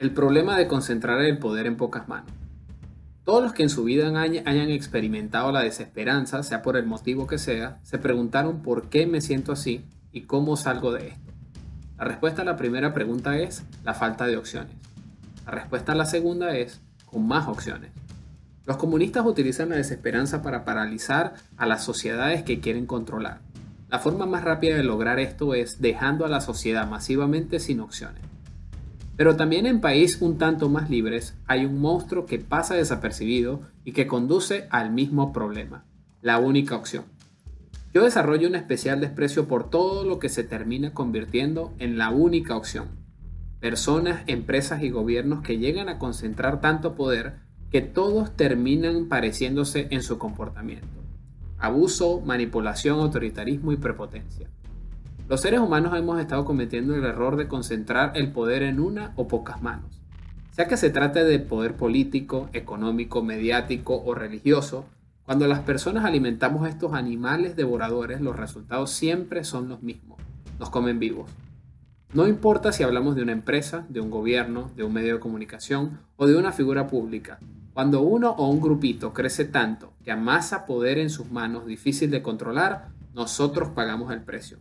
El problema de concentrar el poder en pocas manos. Todos los que en su vida hayan experimentado la desesperanza, sea por el motivo que sea, se preguntaron por qué me siento así y cómo salgo de esto. La respuesta a la primera pregunta es la falta de opciones. La respuesta a la segunda es con más opciones. Los comunistas utilizan la desesperanza para paralizar a las sociedades que quieren controlar. La forma más rápida de lograr esto es dejando a la sociedad masivamente sin opciones. Pero también en países un tanto más libres hay un monstruo que pasa desapercibido y que conduce al mismo problema, la única opción. Yo desarrollo un especial desprecio por todo lo que se termina convirtiendo en la única opción. Personas, empresas y gobiernos que llegan a concentrar tanto poder que todos terminan pareciéndose en su comportamiento abuso, manipulación, autoritarismo y prepotencia. Los seres humanos hemos estado cometiendo el error de concentrar el poder en una o pocas manos. Sea que se trate de poder político, económico, mediático o religioso, cuando las personas alimentamos estos animales devoradores, los resultados siempre son los mismos. Nos comen vivos. No importa si hablamos de una empresa, de un gobierno, de un medio de comunicación o de una figura pública, cuando uno o un grupito crece tanto que amasa poder en sus manos difícil de controlar, nosotros pagamos el precio.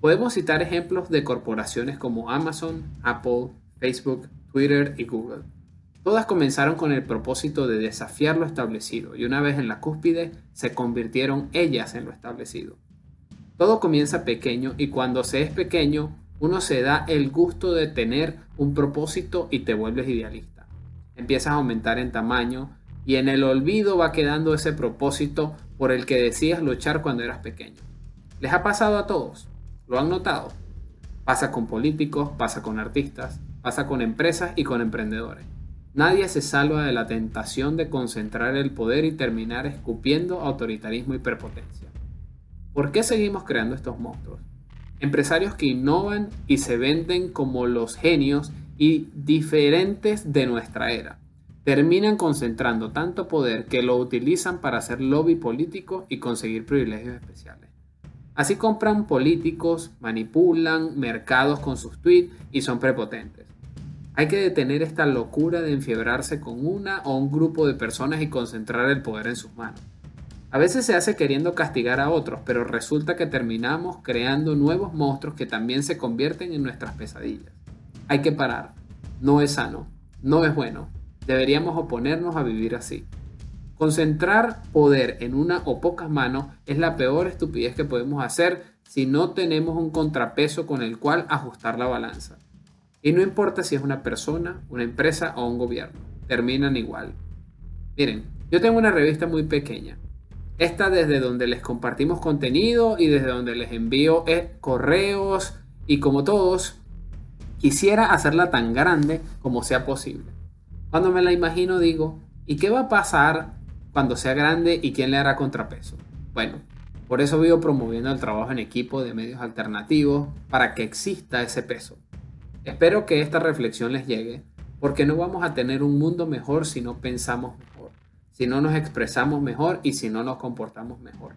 Podemos citar ejemplos de corporaciones como Amazon, Apple, Facebook, Twitter y Google. Todas comenzaron con el propósito de desafiar lo establecido y una vez en la cúspide se convirtieron ellas en lo establecido. Todo comienza pequeño y cuando se es pequeño uno se da el gusto de tener un propósito y te vuelves idealista empiezas a aumentar en tamaño y en el olvido va quedando ese propósito por el que decías luchar cuando eras pequeño. ¿Les ha pasado a todos? ¿Lo han notado? Pasa con políticos, pasa con artistas, pasa con empresas y con emprendedores. Nadie se salva de la tentación de concentrar el poder y terminar escupiendo autoritarismo y prepotencia. ¿Por qué seguimos creando estos monstruos? Empresarios que innovan y se venden como los genios y diferentes de nuestra era. Terminan concentrando tanto poder que lo utilizan para hacer lobby político y conseguir privilegios especiales. Así compran políticos, manipulan mercados con sus tweets y son prepotentes. Hay que detener esta locura de enfiebrarse con una o un grupo de personas y concentrar el poder en sus manos. A veces se hace queriendo castigar a otros, pero resulta que terminamos creando nuevos monstruos que también se convierten en nuestras pesadillas. Hay que parar. No es sano. No es bueno. Deberíamos oponernos a vivir así. Concentrar poder en una o pocas manos es la peor estupidez que podemos hacer si no tenemos un contrapeso con el cual ajustar la balanza. Y no importa si es una persona, una empresa o un gobierno, terminan igual. Miren, yo tengo una revista muy pequeña. Esta desde donde les compartimos contenido y desde donde les envío eh, correos y como todos, Quisiera hacerla tan grande como sea posible. Cuando me la imagino digo, ¿y qué va a pasar cuando sea grande y quién le hará contrapeso? Bueno, por eso vivo promoviendo el trabajo en equipo de medios alternativos para que exista ese peso. Espero que esta reflexión les llegue, porque no vamos a tener un mundo mejor si no pensamos mejor, si no nos expresamos mejor y si no nos comportamos mejor.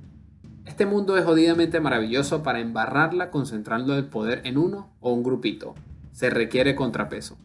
Este mundo es jodidamente maravilloso para embarrarla concentrando el poder en uno o un grupito se requiere contrapeso.